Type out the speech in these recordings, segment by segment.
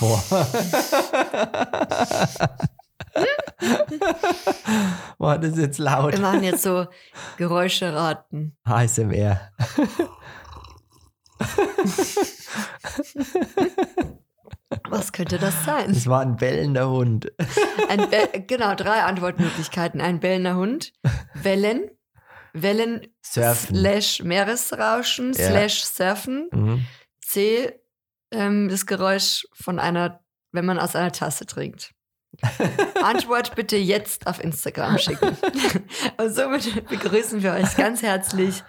Boah. Boah, das ist jetzt laut. Wir machen jetzt so Geräusche raten. ASMR. Was könnte das sein? Das war ein bellender Hund. Ein Be genau, drei Antwortmöglichkeiten. Ein bellender Hund, Wellen, Wellen Surfen. slash Meeresrauschen Ja. slash Surfen, Mhm. C, ähm, das Geräusch von einer, wenn man aus einer Tasse trinkt. Antwort bitte jetzt auf Instagram schicken. Und somit begrüßen wir euch ganz herzlich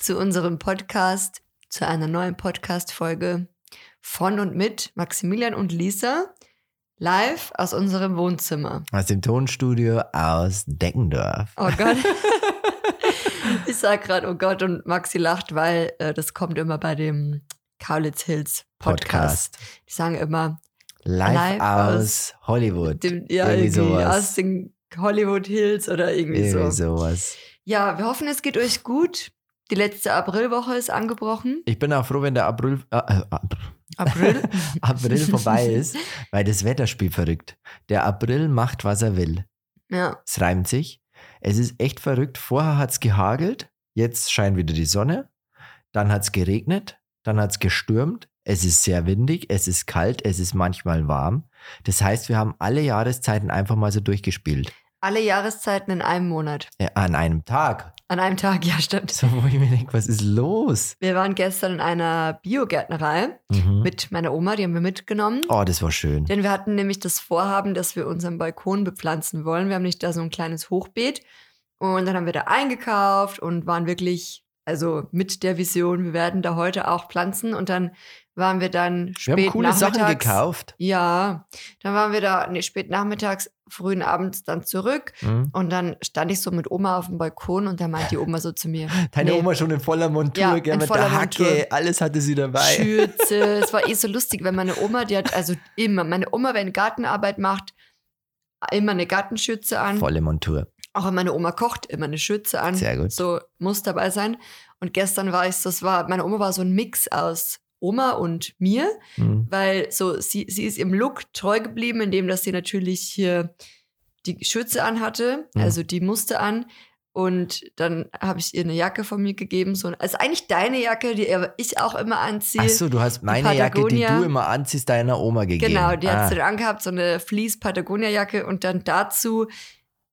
zu unserem Podcast, zu einer neuen Podcast-Folge von und mit Maximilian und Lisa, live aus unserem Wohnzimmer. Aus dem Tonstudio aus Deckendorf. Oh Gott. ich sag gerade, oh Gott, und Maxi lacht, weil äh, das kommt immer bei dem Kaulitz Hills Podcast. Podcast. Die sagen immer, Live, Live aus Hollywood. dem, ja, Irgendwie irgendwie sowas. aus den Hollywood Hills oder irgendwie, Irgendwie so. sowas. Ja, wir hoffen, es geht euch gut. Die letzte Aprilwoche ist angebrochen. Ich bin auch froh, wenn der April, äh, äh, April, April? April vorbei ist, weil das Wetter spielt verrückt. Der April macht, was er will. ja. Es reimt sich. Es ist echt verrückt. Vorher hat es gehagelt, jetzt scheint wieder die Sonne. Dann hat es geregnet, dann hat es gestürmt. Es ist sehr windig, es ist kalt, es ist manchmal warm. Das heißt, wir haben alle Jahreszeiten einfach mal so durchgespielt. Alle Jahreszeiten in einem Monat. Äh, an einem Tag. An einem Tag, ja, stimmt. So, wo ich mir denke, was ist los? Wir waren gestern in einer Biogärtnerei Mhm. mit meiner Oma, die haben wir mitgenommen. Oh, das war schön. Denn wir hatten nämlich das Vorhaben, dass wir unseren Balkon bepflanzen wollen. Wir haben nicht da so ein kleines Hochbeet. Und dann haben wir da eingekauft und waren wirklich, also mit der Vision, wir werden da heute auch pflanzen. Und dann waren wir dann Wir spät haben coole Sachen nachmittags. gekauft. Ja, dann waren wir da nee, spät nachmittags, frühen Abends dann zurück. Mhm. Und dann stand ich so mit Oma auf dem Balkon und da meinte die Oma so zu mir. Deine nee, Oma schon in voller Montur, Ja, gell, mit voller der Hacke, Montur. alles hatte sie dabei. Schürze. es war eh so lustig, weil meine Oma, die hat also immer, meine Oma, wenn Gartenarbeit macht, immer eine Gartenschürze an. Volle Montur. Auch wenn meine Oma kocht, immer eine Schürze an. Sehr gut. So muss dabei sein. Und gestern war ich, das war, meine Oma war so ein Mix aus Oma und mir, Mhm. weil so, sie, sie ist ihrem Look treu geblieben, indem dass sie natürlich hier die Schürze anhatte, Mhm. also die musste an. Und dann habe ich ihr eine Jacke von mir gegeben. So, also eigentlich deine Jacke, die ich auch immer anziehe. Ach so, du hast meine Jacke, die du immer anziehst, deiner Oma gegeben. Genau, die hat ah. sie dann angehabt, so eine Fleece-Patagonia-Jacke und dann dazu,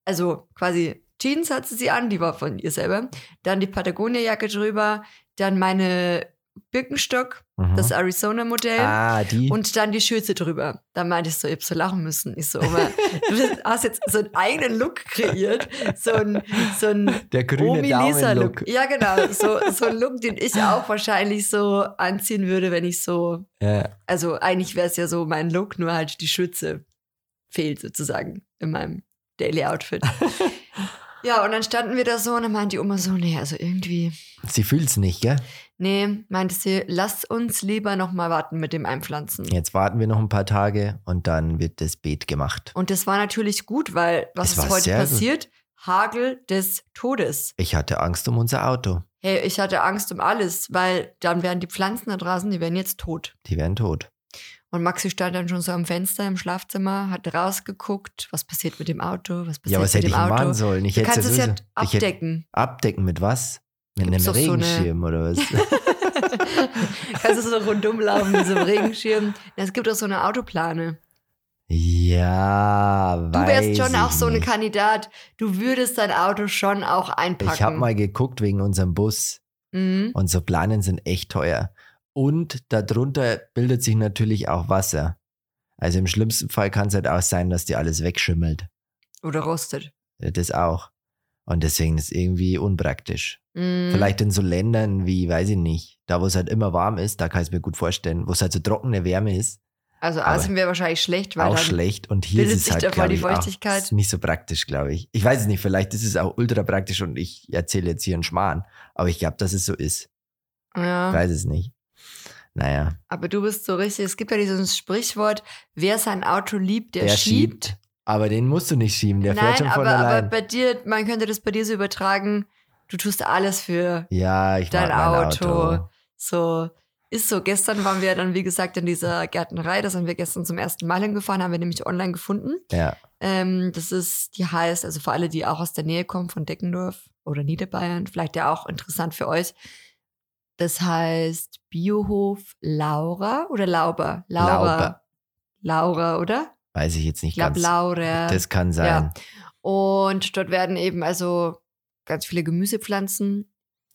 also quasi Jeans hat sie an, die war von ihr selber. Dann die Patagonia-Jacke drüber, dann meine Birkenstock, Mhm. das Arizona-Modell. Ah, die. Und dann die Schürze drüber. Da meinte ich so, ich hab so lachen müssen. Ich so, Oma, du hast jetzt so einen eigenen Look kreiert. So ein, so ein der grüne. Daumen-Look. Ja, genau. So, so ein Look, den ich auch wahrscheinlich so anziehen würde, wenn ich so Ja. also eigentlich wäre es ja so mein Look, nur halt die Schürze fehlt sozusagen in meinem Daily Outfit. ja, und dann standen wir da so und dann meinte die Oma so, nee, also irgendwie, Sie fühlt's nicht, gell? nee, meinte sie, lass uns lieber noch mal warten mit dem Einpflanzen. Jetzt warten wir noch ein paar Tage und dann wird das Beet gemacht. Und das war natürlich gut, weil was Es ist heute sehr gut. passiert? Hagel des Todes. Ich hatte Angst um unser Auto. Hey, ich hatte Angst um alles, weil dann wären die Pflanzen da draußen, die wären jetzt tot. Die wären tot. Und Maxi stand dann schon so am Fenster im Schlafzimmer, hat rausgeguckt, was passiert mit dem Auto, was passiert Ja, was mit hätte ich dem Auto. machen sollen? Ich Du hätte kannst es ja ich hätte- abdecken. abdecken mit was? Mit Gibt's einem doch so eine- Regenschirm oder was? kannst du so rundum laufen mit so einem Regenschirm. Es gibt auch so eine Autoplane. ja, Du wärst schon auch ich so ein nicht. Kandidat. Du würdest dein Auto schon auch einpacken. Ich habe mal geguckt wegen unserem Bus Mhm. und so Planen sind echt teuer. Und darunter bildet sich natürlich auch Wasser. Also im schlimmsten Fall kann es halt auch sein, dass dir alles wegschimmelt. Oder rostet. Das auch. Und deswegen ist es irgendwie unpraktisch. Mhm. Vielleicht in so Ländern wie, weiß ich nicht, da wo es halt immer warm ist, da kann ich es mir gut vorstellen, wo es halt so trockene Wärme ist, Also Asien wäre wahrscheinlich schlecht, weil auch schlecht. Und hier ist es halt, glaube ich, auch ist nicht so praktisch, glaube ich. Ich weiß es nicht, vielleicht ist es auch ultra praktisch und ich erzähle jetzt hier einen Schmarrn. Aber ich glaube, dass es so ist. Ich ja. weiß es nicht. Naja, Aber du bist so richtig, es gibt ja dieses Sprichwort, wer sein Auto liebt, der, der schiebt. schiebt. Aber den musst du nicht schieben, der fährt Nein, schon von aber, aber allein. bei dir, man könnte das bei dir so übertragen, du tust alles für ja, ich dein Auto. Auto. so ist so. Gestern waren wir dann, wie gesagt, in dieser Gärtnerei. Da sind wir gestern zum ersten Mal hingefahren, haben wir nämlich online gefunden. Ja. Ähm, das ist, die heißt, also für alle, die auch aus der Nähe kommen, von Deckendorf oder Niederbayern, vielleicht ja auch interessant für euch. Das heißt Biohof Laura oder Lauber? Laura. Lauber. Laura, oder? Weiß ich jetzt nicht Ich glaube ganz. Laura. Das kann sein. Ja. Und dort werden eben also ganz viele Gemüsepflanzen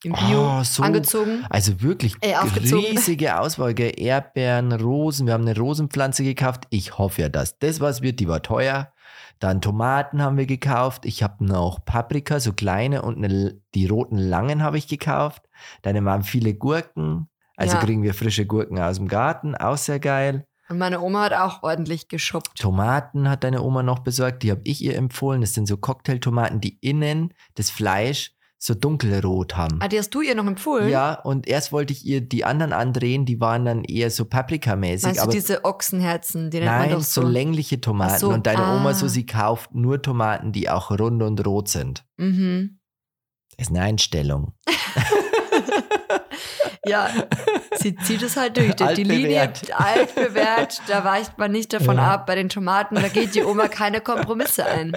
im Bio Oh, so. angezogen. Also wirklich Äh, riesige Auswahl. Erdbeeren, Rosen. Wir haben eine Rosenpflanze gekauft. Ich hoffe ja, dass das was wird. Die war teuer. Dann Tomaten haben wir gekauft. Ich habe noch Paprika, so kleine und eine, die roten langen habe ich gekauft. Dann waren viele Gurken. Also Ja. kriegen wir frische Gurken aus dem Garten. Auch sehr geil. Und meine Oma hat auch ordentlich geschuppt. Tomaten hat deine Oma noch besorgt. Die habe ich ihr empfohlen. Das sind so Cocktailtomaten, die innen das Fleisch so dunkelrot haben. Ah, die hast du ihr noch empfohlen? Ja, und erst wollte ich ihr die anderen andrehen, die waren dann eher so paprikamäßig. Meinst du aber diese Ochsenherzen, die man nein, doch so so? längliche Tomaten. So, Und deine ah. Oma so, sie kauft nur Tomaten, die auch rund und rot sind. Mhm. Das ist eine Einstellung. Ja, sie zieht es halt durch. Die, die Linie Altbewährt. altbewährt, da weicht man nicht davon Ja. ab. Bei den Tomaten, da geht die Oma keine Kompromisse ein.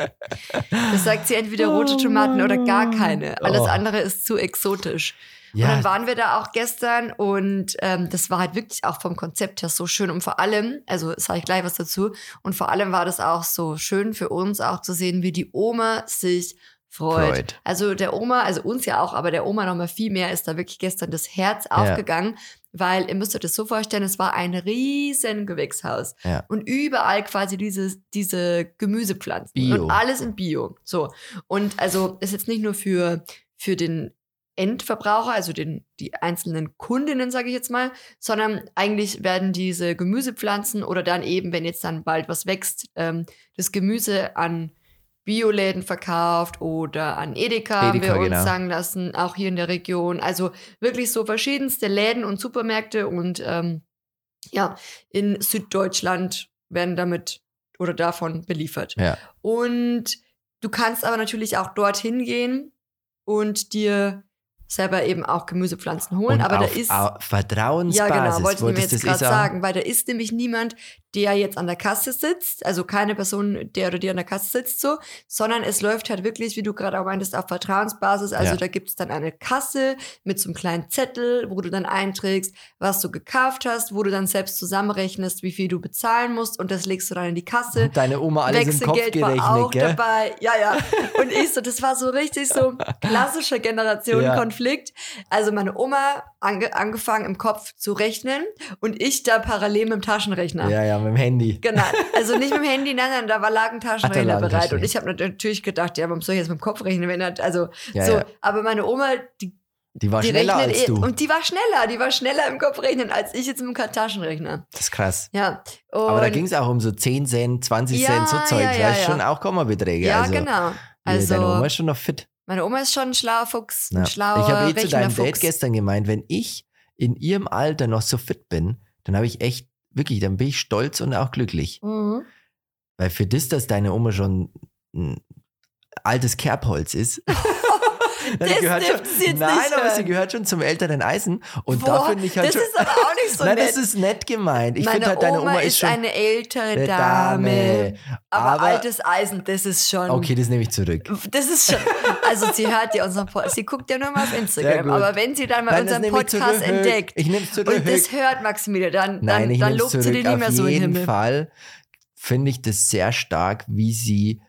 Das sagt sie entweder rote Tomaten oder gar keine. Alles Oh. andere ist zu exotisch. Und dann Ja, waren wir da auch gestern und ähm, das war halt wirklich auch vom Konzept her so schön. Und vor allem, also sage ich gleich was dazu, und vor allem war das auch so schön für uns auch zu sehen, wie die Oma sich freut. Freut. Also der Oma, also uns ja auch, aber der Oma noch mal viel mehr ist da wirklich gestern das Herz aufgegangen, weil ihr müsst euch das so vorstellen, es war ein riesen Gewächshaus Ja. und überall quasi diese, diese Gemüsepflanzen Bio. und alles in Bio. So und also ist jetzt nicht nur für für den Endverbraucher, also den, die einzelnen Kundinnen, sage ich jetzt mal, sondern eigentlich werden diese Gemüsepflanzen oder dann eben, wenn jetzt dann bald was wächst, ähm, das Gemüse an Bioläden verkauft oder an Edeka, haben wir uns genau. sagen lassen, auch hier in der Region. Also wirklich so verschiedenste Läden und Supermärkte und ähm, ja, in Süddeutschland werden damit oder davon beliefert. Ja. Und du kannst aber natürlich auch dorthin gehen und dir selber eben auch Gemüsepflanzen holen. und aber auf da ist. au- Ja, Vertrauensbasis. genau, wollte ich mir jetzt gerade eh sagen? weil da ist nämlich niemand, der jetzt an der Kasse sitzt, also keine Person, der oder die an der Kasse sitzt so, sondern es läuft halt wirklich, wie du gerade auch meintest, auf Vertrauensbasis. Also Ja. da gibt es dann eine Kasse mit so einem kleinen Zettel, wo du dann einträgst, was du gekauft hast, wo du dann selbst zusammenrechnest, wie viel du bezahlen musst und das legst du dann in die Kasse. Deine Oma alles im Kopf Wechselgeld war auch gell? dabei. Ja, ja. Und ich so, das war so richtig so klassischer Generationenkonflikt. Also meine Oma ange angefangen im Kopf zu rechnen und ich da parallel mit dem Taschenrechner. Ja, ja, mit dem Handy. Genau, also nicht mit dem Handy, nein, nein, da war lag ein Taschenrechner ein bereit. Und ich habe natürlich gedacht, ja, warum soll ich jetzt mit dem Kopf rechnen, wenn er, also Ja, so, ja. aber meine Oma, die, Die war die schneller rechnet als eh, du. und die war schneller, die war schneller im Kopf rechnen als ich jetzt mit dem Taschenrechner. das ist krass. Ja. Aber da Und- ging es auch um so 10 Cent, 20 Ja, Cent, so Zeug. ja, ja, weißt ja. schon auch Kommabeträge. Ja, also, genau. Also, Deine Oma ist schon noch fit. Meine Oma ist schon ein schlauer Fuchs, Ja. ein schlauer ich habe eh zu deinem Date gestern gemeint, wenn ich in ihrem Alter noch so fit bin, dann habe ich echt, wirklich, dann bin ich stolz und auch glücklich. Mhm. Weil für das, dass deine Oma schon ein altes Kerbholz ist. Das dürfen Sie jetzt nein, nicht aber hören. sie gehört schon zum älteren Eisen. Und Boah, da finde ich halt das schon. ist aber auch nicht so nein, nett. das ist nett gemeint. Ich finde halt, deine Oma, Oma ist schon eine ältere eine Dame. Aber, Aber, altes Eisen, das ist schon. okay, das nehme ich zurück. Das ist schon. Also sie hört ja unseren Podcast. Sie guckt ja nur mal auf Instagram. Aber wenn sie dann mal Nein, unseren Podcast entdeckt Ich nehme es zurück. und das hört Maximilian, dann, Nein, dann, dann lobt sie den nicht mehr Auf so in den jeden Himmel. Fall finde ich das sehr stark, wie sie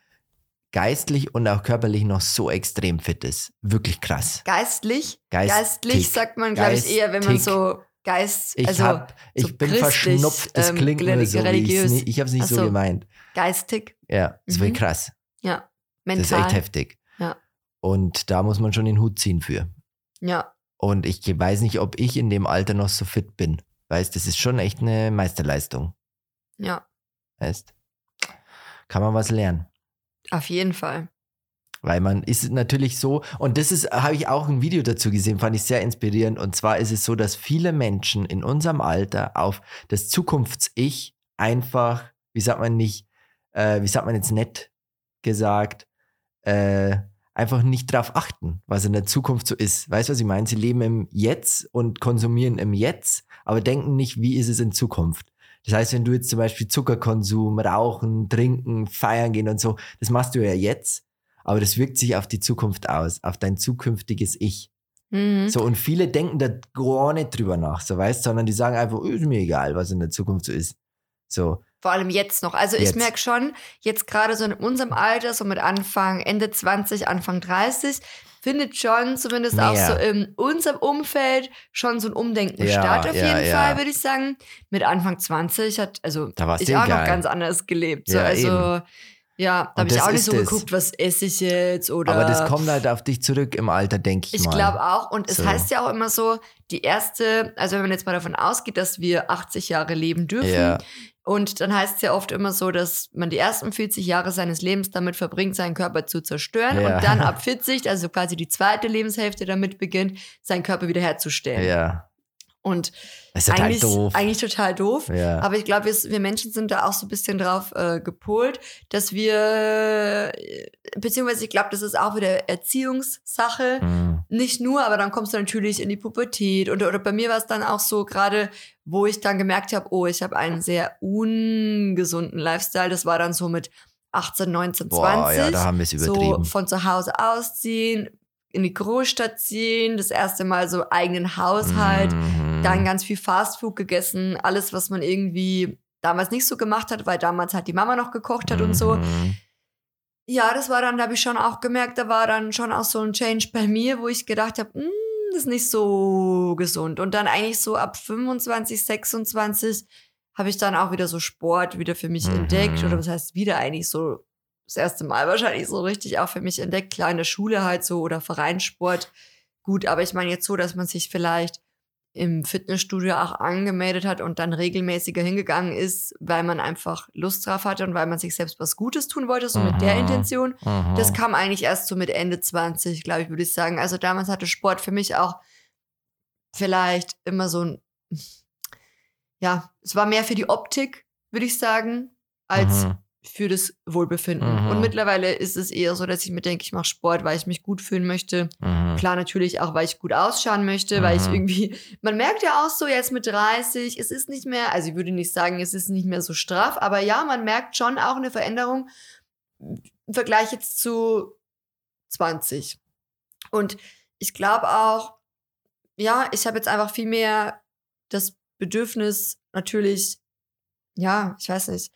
geistlich und auch körperlich noch so extrem fit ist. Wirklich krass. Geistlich? Geistig. Geistlich sagt man, glaube ich, eher, wenn man so Geist, Ich, also hab, ich so bin verschnupft, das ähm, klingt nur so. Religiös. nie- ich habe es nicht so so. gemeint. geistig, Ja, das Mhm. wäre krass. ja, Das ist mental. echt heftig. Ja. Und da muss man schon den Hut ziehen für. Ja, Und ich weiß nicht, ob ich in dem Alter noch so fit bin. Weißt, das ist schon echt eine Meisterleistung. ja, Weißt, kann man was lernen. Auf jeden Fall. Weil man ist natürlich so, und das ist, habe ich auch ein Video dazu gesehen, fand ich sehr inspirierend. Und zwar ist es so, dass viele Menschen in unserem Alter auf das Zukunfts-Ich einfach, wie sagt man nicht, äh, wie sagt man jetzt nett gesagt, äh, einfach nicht drauf achten, was in der Zukunft so ist. Weißt du, was ich meine? Sie leben im Jetzt und konsumieren im Jetzt, aber denken nicht, wie ist es in Zukunft. Das heißt, wenn du jetzt zum Beispiel Zuckerkonsum, Rauchen, Trinken, Feiern gehen und so, das machst du ja jetzt, aber das wirkt sich auf die Zukunft aus, auf dein zukünftiges Ich. Mhm. So, und viele denken da gar nicht drüber nach, so weißt, sondern die sagen einfach, ist mir egal, was in der Zukunft so ist. So, Vor allem jetzt noch. Also Jetzt. ich merke schon, jetzt gerade so in unserem Alter, so mit Anfang, Ende 20, Anfang 30, findet schon zumindest auch so in unserem Umfeld schon so ein Umdenken statt, auf jeden. Fall, würde ich sagen. Mit Anfang 20 hat, also ich dir auch noch egal. ganz anders gelebt. So, also eben. Ja, da habe ich das auch nicht so es. geguckt, was esse ich jetzt oder. aber das kommt halt auf dich zurück im Alter, denke ich, Ich mal. glaube auch. Und es So. heißt ja auch immer so, die erste, also wenn man jetzt mal davon ausgeht, dass wir 80 Jahre leben dürfen, Ja. und dann heißt es ja oft immer so, dass man die ersten 40 Jahre seines Lebens damit verbringt, seinen Körper zu zerstören Ja. und dann ab 40, also quasi die zweite Lebenshälfte damit beginnt, seinen Körper wiederherzustellen. Ja, Und das ist total eigentlich, doof. eigentlich total doof. ja. Aber ich glaube, wir, wir Menschen sind da auch so ein bisschen drauf äh, gepolt, dass wir, äh, beziehungsweise ich glaube, das ist auch wieder Erziehungssache. Mhm. Nicht nur, aber dann kommst du natürlich in die Pubertät. Und, oder bei mir war es dann auch so, gerade wo ich dann gemerkt habe, oh, ich habe einen sehr ungesunden Lifestyle. Das war dann so mit 18, 19, 20. Boah, ja, da haben wir es so übertrieben. von zu Hause ausziehen, in die Großstadt ziehen, das erste Mal so eigenen Haushalt, Mhm. Dann ganz viel Fastfood gegessen, alles, was man irgendwie damals nicht so gemacht hat, weil damals halt die Mama noch gekocht hat und so. Mhm. Ja, das war dann, da habe ich schon auch gemerkt, da war dann schon auch so ein Change bei mir, wo ich gedacht habe, "Hm, das ist nicht so gesund. Und dann eigentlich so ab 25, 26 habe ich dann auch wieder so Sport wieder für mich Mhm. entdeckt. Oder was heißt wieder eigentlich so das erste Mal wahrscheinlich so richtig auch für mich entdeckt. Klar in der Schule halt so oder Vereinssport. Gut, aber ich meine jetzt so, dass man sich vielleicht im Fitnessstudio auch angemeldet hat und dann regelmäßiger hingegangen ist, weil man einfach Lust drauf hatte und weil man sich selbst was Gutes tun wollte, so mit der Mhm. Intention. Mhm. Das kam eigentlich erst so mit Ende 20, glaube ich, würde ich sagen. Also damals hatte Sport für mich auch vielleicht immer so ein, ja, es war mehr für die Optik, würde ich sagen, als Mhm. Für das Wohlbefinden. Mhm. Und mittlerweile ist es eher so, dass ich mir denke, ich mache Sport, weil ich mich gut fühlen möchte. Mhm. Klar, natürlich auch, weil ich gut ausschauen möchte, weil ich Mhm. irgendwie, man merkt ja auch so jetzt mit 30, es ist nicht mehr, also ich würde nicht sagen, es ist nicht mehr so straff, aber ja, man merkt schon auch eine Veränderung im Vergleich jetzt zu 20. Und ich glaube auch, ja, ich habe jetzt einfach viel mehr das Bedürfnis, natürlich, ja, ich weiß nicht,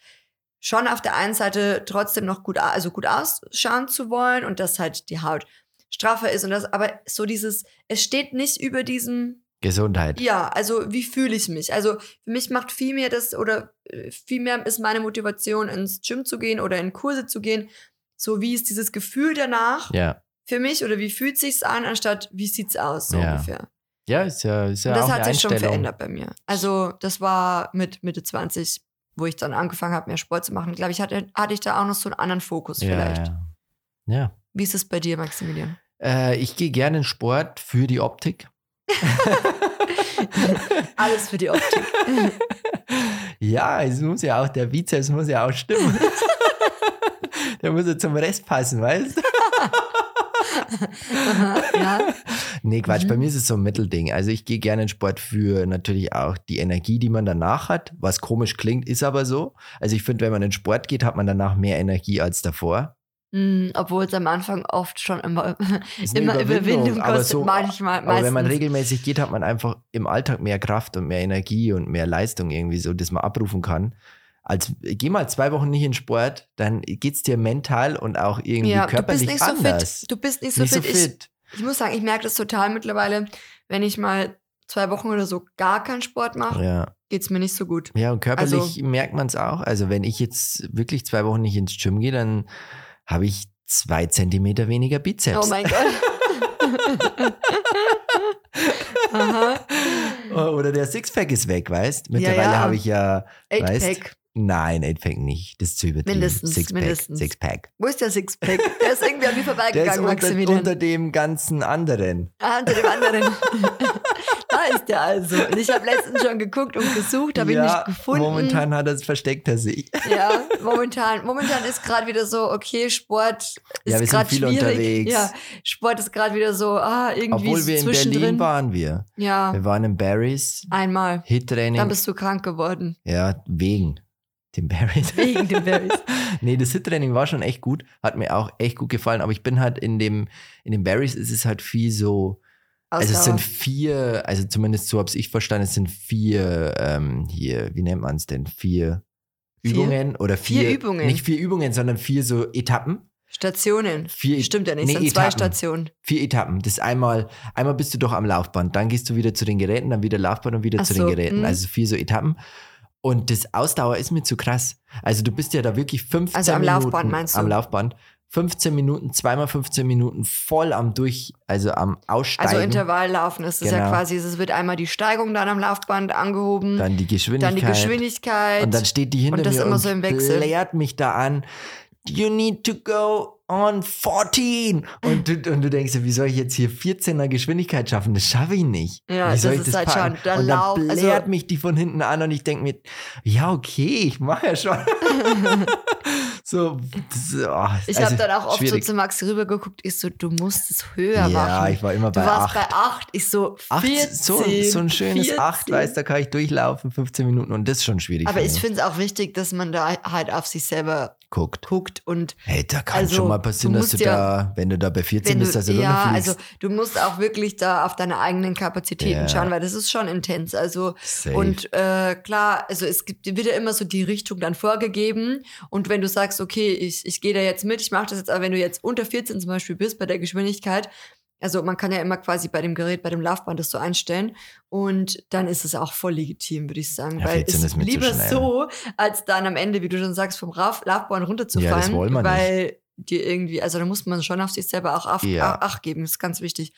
schon auf der einen Seite trotzdem noch gut, also gut ausschauen zu wollen und dass halt die Haut straffer ist und das, aber so dieses, es steht nicht über diesem, Gesundheit. ja, also wie fühle ich mich? Also für mich macht viel mehr das oder äh, viel mehr ist meine Motivation ins Gym zu gehen oder in Kurse zu gehen, so wie ist dieses Gefühl danach Ja. für mich oder wie fühlt sich's an anstatt wie sieht's aus so Ja. ungefähr. Ja, ist ja, ist ja Und das auch hat sich schon verändert bei mir. Also das war mit Mitte 20, wo ich dann angefangen habe, mehr Sport zu machen. Glaube ich, hatte, hatte ich da auch noch so einen anderen Fokus Ja, vielleicht. ja. ja. Wie ist es bei dir, Maximilian? Äh, ich gehe gerne in Sport für die Optik. Alles für die Optik. ja, es muss ja auch, der Bizeps muss ja auch stimmen. der muss ja zum Rest passen, weißt du? Aha, ja. Nee, Quatsch, Mhm. bei mir ist es so ein Mittelding. Also ich gehe gerne in Sport für natürlich auch die Energie, die man danach hat. Was komisch klingt, ist aber so. Also ich finde, wenn man in Sport geht, hat man danach mehr Energie als davor. Mm, Obwohl es am Anfang oft schon immer, immer Überwindung, aber kostet, so- manchmal, Aber meistens. wenn man regelmäßig geht, hat man einfach im Alltag mehr Kraft und mehr Energie und mehr Leistung irgendwie so, dass man abrufen kann. Als geh mal zwei Wochen nicht in Sport, dann geht's dir mental und auch irgendwie ja, du bist körperlich nicht so anders. fit. Du bist nicht so nicht fit. so fit. Ich, ich muss sagen, ich merke das total mittlerweile, wenn ich mal zwei Wochen oder so gar keinen Sport mache, ja. geht's mir nicht so gut. ja, und körperlich Also- merkt man es auch. Also wenn ich jetzt wirklich zwei Wochen nicht ins Gym gehe, dann habe ich zwei Zentimeter weniger Bizeps. Oh mein Gott. Aha. Oder der Sixpack ist weg, weißt? Mittlerweile ja. habe ich ja, weißt, Eight-Pack. Nein, Eightpack nicht. Das ist zu übertrieben. Mindestens, Sixpack. mindestens. Sixpack. Wo ist der Sixpack? Der ist irgendwie an mir Der ist vorbeigegangen, unter, Maximilian. unter dem ganzen anderen. Ah, unter dem anderen. da ist der also. Und ich habe letztens schon geguckt und gesucht, habe ihn nicht gefunden. momentan hat er versteckt er sich. Ja, momentan. Momentan ist gerade wieder so, okay, Sport ist Ja, gerade viel schwierig. unterwegs. Ja, Sport ist gerade wieder so, ah, irgendwie Obwohl wir in zwischendrin. Berlin waren wir. Ja, Wir waren in Barry's, einmal. Dann Hit-Training. bist du krank geworden. Ja, wegen dem Barry's. Wegen dem Berries. nee, das Hit-Training war schon echt gut. Hat mir auch echt gut gefallen. Aber ich bin halt in dem, in dem Barry's ist es halt viel so, also es sind vier, also zumindest so habe ich verstanden, es sind vier, ähm, hier, wie nennt man es denn? Vier, Vier? Übungen oder vier, Vier Übungen. Nicht vier Übungen, sondern vier so Etappen. Stationen. Vier, Stimmt ja nicht, nee, sind zwei Etappen. Stationen. Vier Etappen. Das ist einmal, einmal bist du doch am Laufband, dann gehst du wieder zu den Geräten, dann wieder Laufband und wieder Ach zu so, den Geräten. mhm. Also vier so Etappen. Und das Ausdauer ist mir zu krass. Also du bist ja da wirklich 15 Also am Minuten Laufband meinst du? am Laufband. 15 Minuten, zweimal 15 Minuten voll am durch, also am Aussteigen. Also Intervalllaufen ist es ja Genau. quasi, es wird einmal die Steigung dann am Laufband angehoben, dann die Geschwindigkeit. dann die Geschwindigkeit. Und dann steht die hinter Und das mir immer und so im Wechsel. lehrt mich da an. You need to go on 14. Und du, und du denkst dir, wie soll ich jetzt hier 14er Geschwindigkeit schaffen? Das schaffe ich nicht. Ja, wie das soll ich ist das halt packen? schon der und dann Lauf- also- mich die von hinten an und ich denke mir, ja, okay, ich mache ja schon. so, das, oh, ich also habe dann auch oft schwierig. so zu Max rübergeguckt, ich so, du musst es höher Ja, machen. ich war immer du bei warst 8. bei 8, ich so 14, Acht, so, so ein schönes 14. 8, weißt da kann ich durchlaufen, 15 Minuten und das ist schon schwierig. Aber ich finde es auch wichtig, dass man da halt auf sich selber guckt. guckt und Hey, da kann Also, schon mal passieren, du dass du ja- da, wenn du da bei 14 wenn bist, dass du ja, also du musst auch wirklich da auf deine eigenen Kapazitäten Ja. schauen, weil das ist schon intens. Also Safe. und äh, klar, also es gibt wird ja immer so die Richtung dann vorgegeben und wenn du sagst, okay, ich, ich gehe da jetzt mit, ich mache das jetzt, aber wenn du jetzt unter 14 zum Beispiel bist bei der Geschwindigkeit, also man kann ja immer quasi bei dem Gerät, bei dem Laufband das so einstellen und dann ist es auch voll legitim, würde ich sagen, Ja, weil 14 es ist lieber so, als dann am Ende, wie du schon sagst, vom Laufband Ja, runterzufallen, das wollen wir nicht. weil dir irgendwie, also da muss man schon auf sich selber auch auf, Ja. Acht geben, das ist ganz wichtig.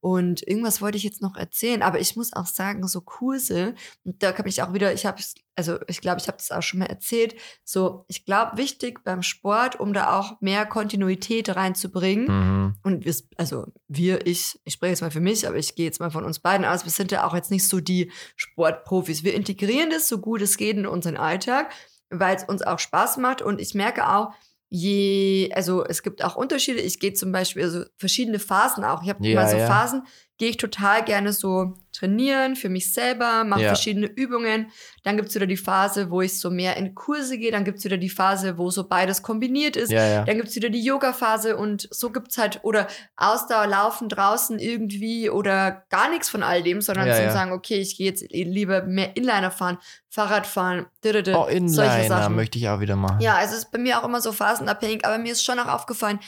Und irgendwas wollte ich jetzt noch erzählen, aber ich muss auch sagen, so Kurse, und da habe ich auch wieder, ich habe, also ich glaube, ich habe das auch schon mal erzählt, so, ich glaube, wichtig beim Sport, um da auch mehr Kontinuität reinzubringen, Mhm. und wir, also wir, ich, ich spreche jetzt mal für mich, aber ich gehe jetzt mal von uns beiden aus, wir sind ja auch jetzt nicht so die Sportprofis. Wir integrieren das so gut es geht in unseren Alltag, weil es uns auch Spaß macht und ich merke auch, je, also es gibt auch Unterschiede. Ich gehe zum Beispiel, also verschiedene Phasen auch. Ich habe Ja, mal so ja. Phasen, gehe ich total gerne so trainieren für mich selber, mache Ja. verschiedene Übungen. Dann gibt es wieder die Phase, wo ich so mehr in Kurse gehe. Dann gibt es wieder die Phase, wo so beides kombiniert ist. Ja, ja. Dann gibt es wieder die Yoga-Phase und so gibt es halt, oder Ausdauer, Laufen draußen irgendwie oder gar nichts von all dem, sondern zu sagen, okay, ich gehe jetzt lieber mehr Inliner fahren, Fahrrad fahren, didede, Oh, solche Inliner Sachen. möchte ich auch wieder machen. Ja, also es ist bei mir auch immer so phasenabhängig, aber mir ist schon auch aufgefallen,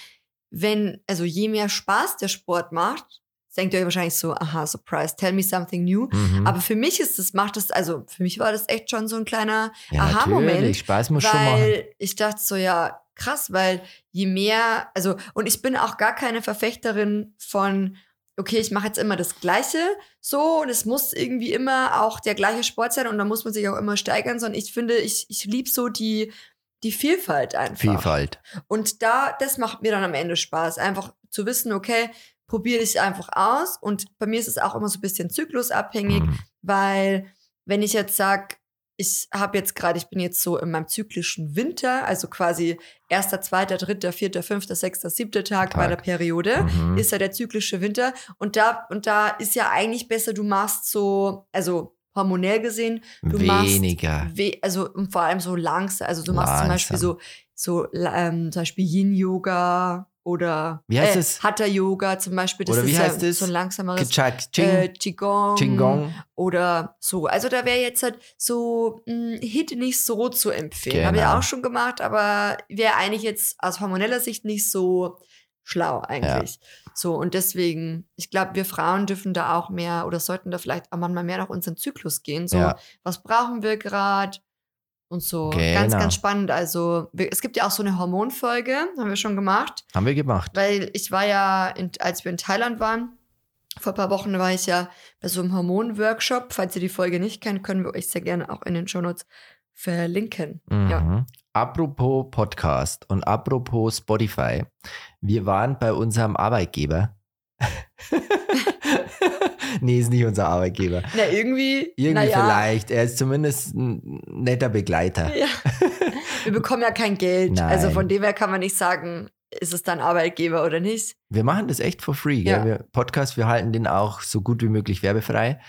wenn, also je mehr Spaß der Sport macht, denkt ihr euch wahrscheinlich so, aha, surprise, tell me something new. Mhm. Aber für mich ist das, macht das, also für mich war das echt schon so ein kleiner ja, Aha-Moment. Spaß muss schon machen. ich dachte so, ja, krass, weil je mehr, also, und ich bin auch gar keine Verfechterin von, okay, ich mache jetzt immer das Gleiche so und es muss irgendwie immer auch der gleiche Sport sein und da muss man sich auch immer steigern, sondern ich finde, ich, ich liebe so die, die Vielfalt einfach. Vielfalt. Und da, das macht mir dann am Ende Spaß, einfach zu wissen, okay, probiere ich einfach aus und bei mir ist es auch immer so ein bisschen zyklusabhängig, Mhm. weil wenn ich jetzt sage, ich habe jetzt gerade, ich bin jetzt so in meinem zyklischen Winter, also quasi erster, zweiter, dritter, vierter, fünfter, sechster, siebter Tag, Tag. meiner Periode, Mhm. ist ja der zyklische Winter. Und da, und da ist ja eigentlich besser, du machst so, also hormonell gesehen, du Weniger. machst, we also vor allem so langsam, also du machst zum Beispiel so, Langsam. so ähm, zum Beispiel Yin-Yoga oder Wie heißt äh, es? Hatha-Yoga zum Beispiel. Das Oder wie ist heißt ja es? so ein langsameres Kichak, Ching, äh, Qigong, Qigong. oder so. Also da wäre jetzt halt so mh, Hit nicht so zu empfehlen. Habe ich Genau. auch schon gemacht, aber wäre eigentlich jetzt aus hormoneller Sicht nicht so schlau eigentlich. So, und deswegen, ich glaube, wir Frauen dürfen da auch mehr oder sollten da vielleicht auch manchmal mehr nach unserem Zyklus gehen. So, Ja. was brauchen wir gerade? Und so. Ganz, Genau. ganz spannend. Also, es gibt ja auch so eine Hormonfolge, haben wir schon gemacht. Haben wir gemacht. Weil ich war ja, in, als wir in Thailand waren, vor ein paar Wochen war ich ja bei so einem Hormonworkshop. Falls ihr die Folge nicht kennt, können wir euch sehr gerne auch in den Shownotes verlinken. Mhm. Ja. Apropos Podcast und apropos Spotify. Wir waren bei unserem Arbeitgeber. nee, ist nicht unser Arbeitgeber. Na, irgendwie. Irgendwie ja, vielleicht. Er ist zumindest ein netter Begleiter. Ja. Wir bekommen ja kein Geld. Also Nein. von dem her kann man nicht sagen, ist es dann Arbeitgeber oder nicht. Wir machen das echt for free. Ja. Wir, Podcast, wir halten den auch so gut wie möglich werbefrei.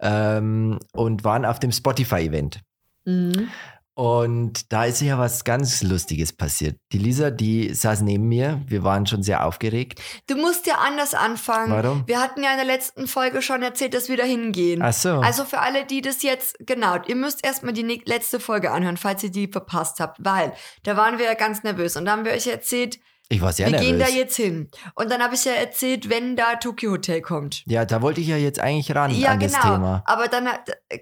Ähm, und waren auf dem Spotify-Event. Mhm. Und da ist ja was ganz Lustiges passiert. Die Lisa, die saß neben mir. Wir waren schon sehr aufgeregt. Du musst ja anders anfangen. Warum? Wir hatten ja in der letzten Folge schon erzählt, dass wir da hingehen. Ach so. Also für alle, die das jetzt, genau, ihr müsst erstmal die letzte Folge anhören, falls ihr die verpasst habt, weil da waren wir ja ganz nervös und da haben wir euch erzählt, ich war sehr wir nervös. gehen da jetzt hin. Und dann habe ich ja erzählt, wenn da Tokyo Hotel kommt. ja, da wollte ich ja jetzt eigentlich ran Ja, an genau. das Thema. Aber dann, äh,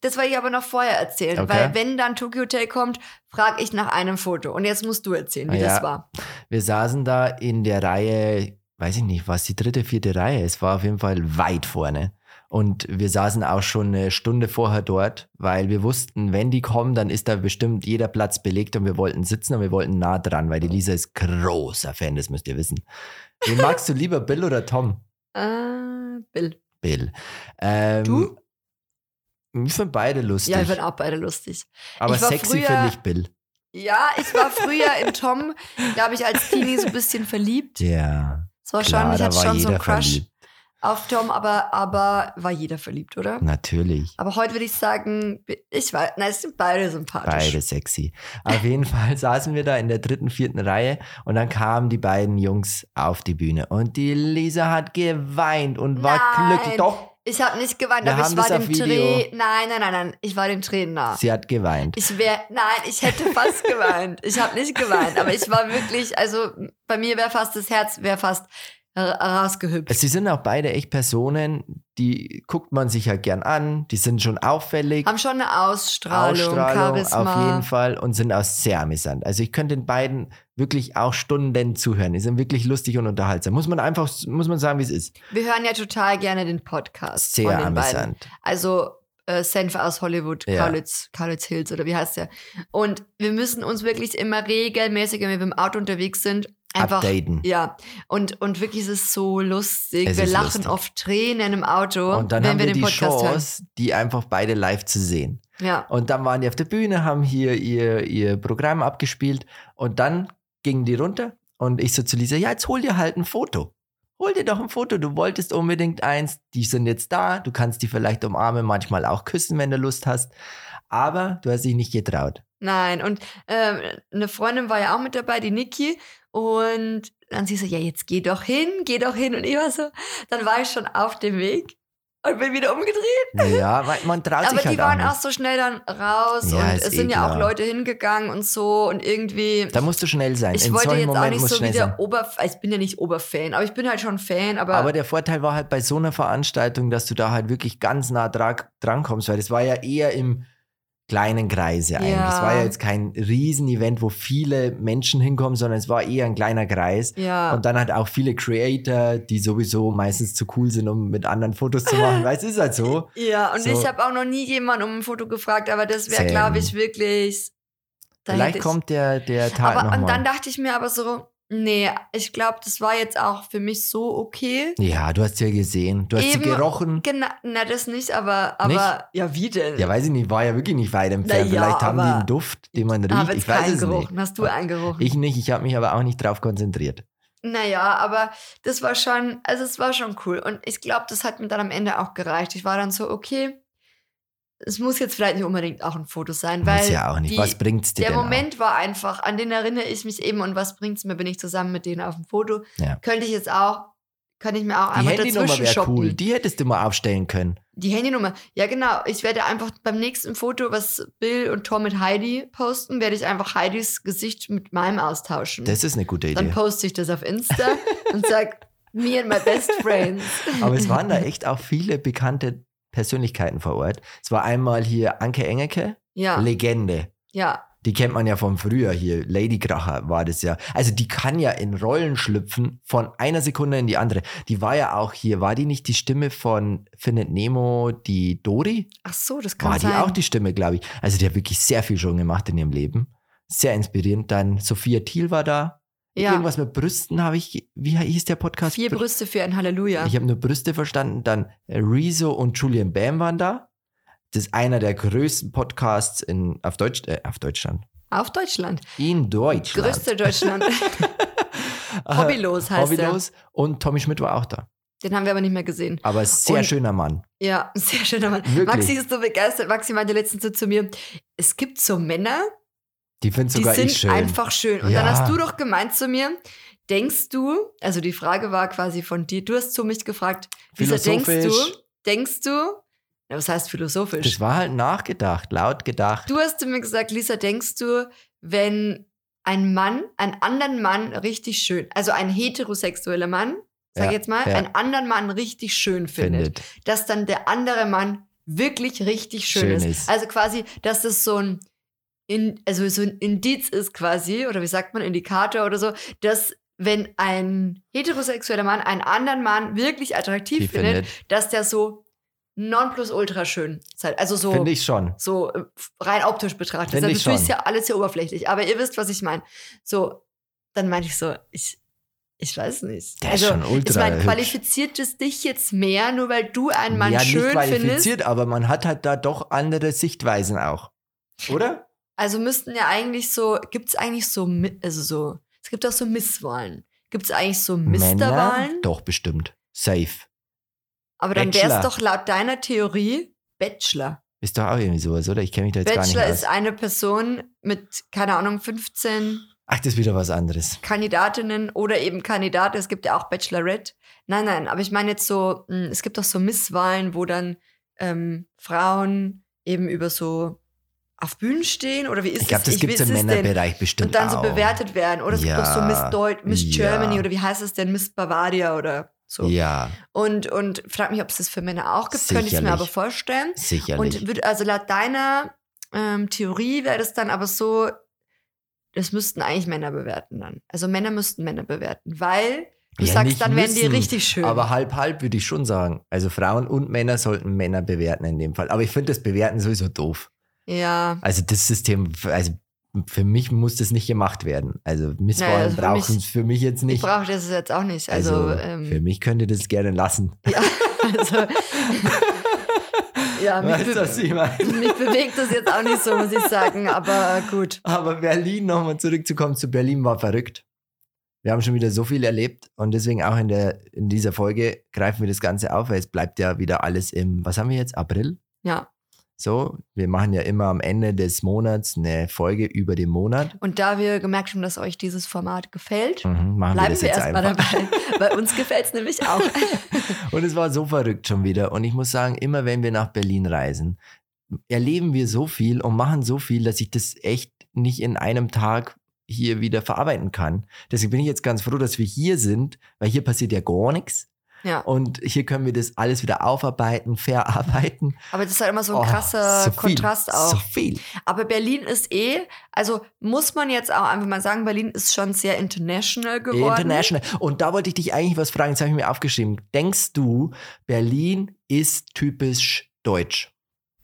das war ich aber noch vorher erzählen, Okay. weil wenn dann Tokyo Hotel kommt, frage ich nach einem Foto. Und jetzt musst du erzählen, wie Ja. das war. Wir saßen da in der Reihe, weiß ich nicht, was die dritte, vierte Reihe. Es war auf jeden Fall weit vorne. Und wir saßen auch schon eine Stunde vorher dort, weil wir wussten, wenn die kommen, dann ist da bestimmt jeder Platz belegt und wir wollten sitzen und wir wollten nah dran, weil die Lisa ist großer Fan, das müsst ihr wissen. Wen magst du lieber, Bill oder Tom? Äh, Bill. Bill. Ähm, Du? Ich finde beide lustig. Ja, ich fand auch beide lustig. aber sexy finde ich Bill. Ja, ich war früher in Tom, da habe ich als Teenie so ein bisschen verliebt. Ja, Es war klar, schon, ich da hatte war schon so einen Crush verliebt. Auf Tom, aber, aber war jeder verliebt, oder? Natürlich. Aber heute würde ich sagen, ich war, nein, es sind beide sympathisch. Beide sexy. Auf jeden Fall saßen wir da in der dritten, vierten Reihe und dann kamen die beiden Jungs auf die Bühne und die Lisa hat geweint und war Nein. glücklich. Doch, Ich habe nicht geweint, Wir aber ich war dem. Dreh. Nein, nein, nein, nein. Ich war dem Tränen nah. sie hat geweint. Ich wäre, nein, ich hätte fast geweint. Ich habe nicht geweint, aber ich war wirklich, also bei mir wäre fast das Herz, wäre fast rausgehüpft. Sie sind auch beide echt Personen, die guckt man sich ja gern an, die sind schon auffällig. Haben schon eine Ausstrahlung, Ausstrahlung Charisma. auf jeden Fall und sind auch sehr amüsant. Also ich könnte den beiden wirklich auch Stunden zuhören. Die sind wirklich lustig und unterhaltsam. Muss man einfach, muss man sagen, wie es ist. Wir hören ja total gerne den Podcast Sehr den beiden. amüsant. Also äh, Senf aus Hollywood, Ja. Kaulitz, Kaulitz Hills oder wie heißt der? Und wir müssen uns wirklich immer regelmäßig, wenn wir im Auto unterwegs sind, einfach Updaten. Ja, und, und wirklich ist es so lustig. Es wir lachen lustig. oft Tränen im Auto, Und dann wenn haben wir wir den die Podcast Chance, die einfach beide live zu sehen. hören. Ja. Und dann waren die auf der Bühne, haben hier ihr, ihr Programm abgespielt und dann gingen die runter und ich so zu Lisa, ja, jetzt hol dir halt ein Foto. Hol dir doch ein Foto, du wolltest unbedingt eins, die sind jetzt da, du kannst die vielleicht umarmen, manchmal auch küssen, wenn du Lust hast, aber du hast dich nicht getraut. Nein, und ähm, eine Freundin war ja auch mit dabei, die Niki. Und dann sie so, ja, jetzt geh doch hin, geh doch hin. Und ich war so, dann war ich schon auf dem Weg und bin wieder umgedreht. Ja, weil man traut Aber sich die halt waren auch auch so schnell dann raus Ja, und es sind eh ja auch. Leute hingegangen und so und irgendwie. Da musst du schnell sein. ich In wollte jetzt auch Momenten nicht so schnell wie der sein. Ober, ich bin ja nicht Oberfan, aber ich bin halt schon Fan, aber, Aber der Vorteil war halt bei so einer Veranstaltung, dass du da halt wirklich ganz nah dran, dran kommst, weil das war ja eher im kleinen Kreise eigentlich. Ja. Es war ja jetzt kein Riesen-Event, wo viele Menschen hinkommen, sondern es war eher ein kleiner Kreis. ja. Und dann halt auch viele Creator, die sowieso meistens zu cool sind, um mit anderen Fotos zu machen. Weil es ist halt so. Ja, und So. ich habe auch noch nie jemanden um ein Foto gefragt, aber das wäre, glaube ich, wirklich. Vielleicht kommt der, der Tag Aber und dann nochmal. dachte ich mir aber so, nee, ich glaube, das war jetzt auch für mich so okay. Ja, du hast sie ja gesehen. Du hast Eben. sie gerochen. Genau, na das nicht, aber, aber ja, wie denn? Ja, weiß ich nicht, war ja wirklich nicht weit entfernt. Na ja, Vielleicht haben die einen Duft, den man riecht. Ich weiß keinen es gerochen. nicht. Hast du eingerochen? Ich nicht, ich habe mich aber auch nicht drauf konzentriert. Naja, aber das war schon, also es war schon cool. Und ich glaube, das hat mir dann am Ende auch gereicht. Ich war dann so, okay, es muss jetzt vielleicht nicht unbedingt auch ein Foto sein, weil Muss ja auch nicht. die, Was bringt's dir der denn Moment war einfach, an den erinnere ich mich eben und was bringt's mir, bin ich zusammen mit denen auf dem Foto. Ja. Könnte ich jetzt auch, könnte ich mir auch auch? Die einfach Handynummer dazwischen wäre shoppen. cool. Die hättest du mal aufstellen können. Die Handynummer. Ja, genau. Ich werde einfach beim nächsten Foto, was Bill und Tom mit Heidi posten, werde ich einfach Heidis Gesicht mit meinem austauschen. Das ist eine gute Dann Idee. poste ich das auf Insta und sag, me and my best friends. Aber es waren da echt auch viele bekannte Persönlichkeiten vor Ort. Es war einmal hier Anke Engelke, Ja, Legende. ja. Die kennt man ja von früher hier. Lady Kracher war das ja. Also die kann ja in Rollen schlüpfen von einer Sekunde in die andere. Die war ja auch hier. War die nicht die Stimme von Findet Nemo, die Dori? Ach so, das kann War sein. die auch die Stimme, glaube ich. Also die hat wirklich sehr viel schon gemacht in ihrem Leben. Sehr inspirierend. Dann Sophia Thiel war da. Ja. Irgendwas mit Brüsten habe ich, wie hieß der Podcast? Vier Brüste für ein Halleluja. Ich habe nur Brüste verstanden. Dann Rezo und Julian Bam waren da. Das ist einer der größten Podcasts in, auf, Deutsch, äh, auf Deutschland. Auf Deutschland. In Deutschland. Größte Deutschland. Hobbylos heißt Hobbylos. Und Tommy Schmidt war auch da. Den haben wir aber nicht mehr gesehen. Aber sehr Und- schöner Mann. Ja, sehr schöner Mann. Wirklich? Maxi ist so begeistert. Maxi meinte letztens so zu mir, es gibt so Männer, Die finden die sogar sind ich schön. einfach schön. Und Ja. dann hast du doch gemeint zu mir, denkst du, also die Frage war quasi von dir, du hast zu mich gefragt, Lisa, denkst du, denkst du, was heißt philosophisch? Das war halt nachgedacht, laut gedacht. Du hast mir gesagt, Lisa, denkst du, wenn ein Mann einen anderen Mann richtig schön, also ein heterosexueller Mann, sag Ja, jetzt mal, ja. einen anderen Mann richtig schön findet, findet. dass dann der andere Mann wirklich richtig schön, Schön ist. ist. Also quasi, dass das so ein, in, also so ein Indiz ist quasi, oder wie sagt man, Indikator oder so, dass wenn ein heterosexueller Mann einen anderen Mann wirklich attraktiv Die findet, findet. dass der so nonplusultra schön ist. Also so Finde ich schon. so äh, rein optisch betrachtet. Find Das ich ist natürlich ja alles sehr oberflächlich, aber ihr wisst, was ich meine. So, dann meinte ich so, ich, ich weiß nicht. Der ist also, schon ultra ich meine, qualifiziert es dich jetzt mehr, nur weil du einen Mann ja, nicht schön findest? qualifiziert, aber man hat halt da doch andere Sichtweisen auch. Oder? Also müssten ja eigentlich so, gibt es eigentlich so, also so, es gibt auch so Misswahlen. Gibt es eigentlich so Misterwahlen? Doch, bestimmt. Safe. Aber dann wäre es Bachelor. doch laut deiner Theorie Bachelor. Ist doch auch irgendwie sowas, oder? Ich kenne mich da jetzt Bachelor gar nicht ist aus. eine Person mit, keine Ahnung, 15 Ach, das ist wieder was anderes. Kandidatinnen oder eben Kandidat. Es gibt ja auch Bachelorette. Nein, nein, aber ich meine jetzt so, mh, es gibt auch so Misswahlen, wo dann ähm, Frauen eben über so auf Bühnen stehen oder wie ist Ich glaube, das Ich- gibt wie es im es denn? Männerbereich bestimmt Und dann so auch. bewertet werden. Oder es gibt auch so Ja, Miss, Deut Miss ja. Germany oder wie heißt es denn? Miss Bavaria oder so. Ja, Und, und frag mich, ob es das für Männer auch gibt. Könnte ich mir Sicherlich. aber vorstellen. sicherlich. Und würd, also laut deiner ähm, Theorie wäre das dann aber so, das müssten eigentlich Männer bewerten dann. Also Männer müssten Männer bewerten, weil du Ja, sagst, dann werden die müssen, richtig schön. Aber halb, halb würde ich schon sagen. Also Frauen und Männer sollten Männer bewerten in dem Fall. Aber ich finde das Bewerten sowieso doof. Ja, Also das System, also für mich muss das nicht gemacht werden. Also Misswahlen also für brauchen es für mich jetzt ich nicht. brauche das jetzt auch nicht. Also, Also, ähm, für mich könnt ihr das gerne lassen. ja, also ja, mich, Weißt du, was be ich meine? mich bewegt das jetzt auch nicht so, muss ich sagen, aber gut. Aber Berlin, nochmal zurückzukommen zu Berlin, war verrückt. Wir haben schon wieder so viel erlebt und deswegen auch in, der, in dieser Folge greifen wir das Ganze auf, weil es bleibt ja wieder alles im, was haben wir jetzt, April? Ja, So, wir machen ja immer am Ende des Monats eine Folge über den Monat. und da wir gemerkt haben, dass euch dieses Format gefällt, Mhm, machen wir bleiben wir jetzt erstmal dabei. Bei uns gefällt es nämlich auch. Und es war so verrückt schon wieder. Und ich muss sagen, immer wenn wir nach Berlin reisen, erleben wir so viel und machen so viel, dass ich das echt nicht in einem Tag hier wieder verarbeiten kann. Deswegen bin ich jetzt ganz froh, dass wir hier sind, weil hier passiert ja gar nichts. Ja. Und hier können wir das alles wieder aufarbeiten, verarbeiten. Aber das ist halt immer so ein Oh, krasser so viel, Kontrast auch. So viel. Aber Berlin ist eh, also muss man jetzt auch einfach mal sagen, Berlin ist schon sehr international geworden. International. Und da wollte ich dich eigentlich was fragen, das habe ich mir aufgeschrieben. Denkst du, Berlin ist typisch deutsch?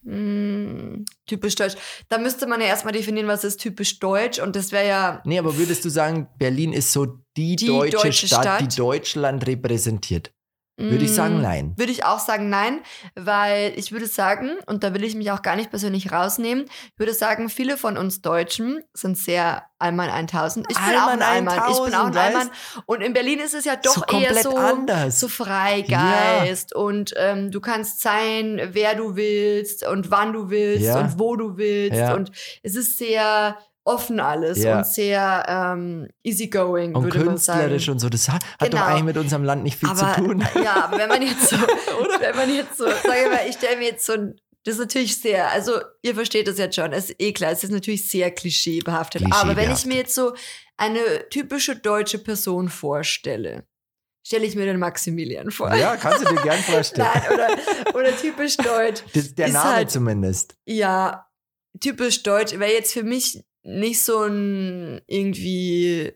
Hm, typisch deutsch. Da müsste man ja erstmal definieren, was ist typisch deutsch. Und das wäre ja, Nee, aber würdest du sagen, Berlin ist so die, Die deutsche, deutsche Stadt, Stadt? die Deutschland repräsentiert? Würde ich sagen, hm, nein. Würde ich auch sagen, nein, weil ich würde sagen, und da will ich mich auch gar nicht persönlich rausnehmen, ich würde sagen, viele von uns Deutschen sind sehr Allmann 1000. Ich bin auch ein Allmann Allmann. Ich bin auch ein 1000, weißt? Allmann. Und in Berlin ist es ja doch so eher so, anders. so Freigeist und ähm, du kannst sein, wer du willst und wann du willst Ja. und wo du willst. Ja. Und es ist sehr offen alles Ja. und sehr ähm, easygoing, und würde man sagen. künstlerisch und so. Das hat, Genau. doch eigentlich mit unserem Land nicht viel aber, zu tun. Ja, aber wenn man jetzt so, wenn man jetzt so, sag ich mal, ich stelle mir jetzt so ein, das ist natürlich sehr, also ihr versteht das jetzt schon, es ist eh klar, es ist natürlich sehr klischeebehaftet. Aber wenn ich mir jetzt so eine typische deutsche Person vorstelle, stelle ich mir den Maximilian vor. Ja, kannst du dir gern vorstellen. Nein, oder, oder typisch deutsch. Das, der Name halt- zumindest. Ja, typisch deutsch wäre jetzt für mich nicht so ein irgendwie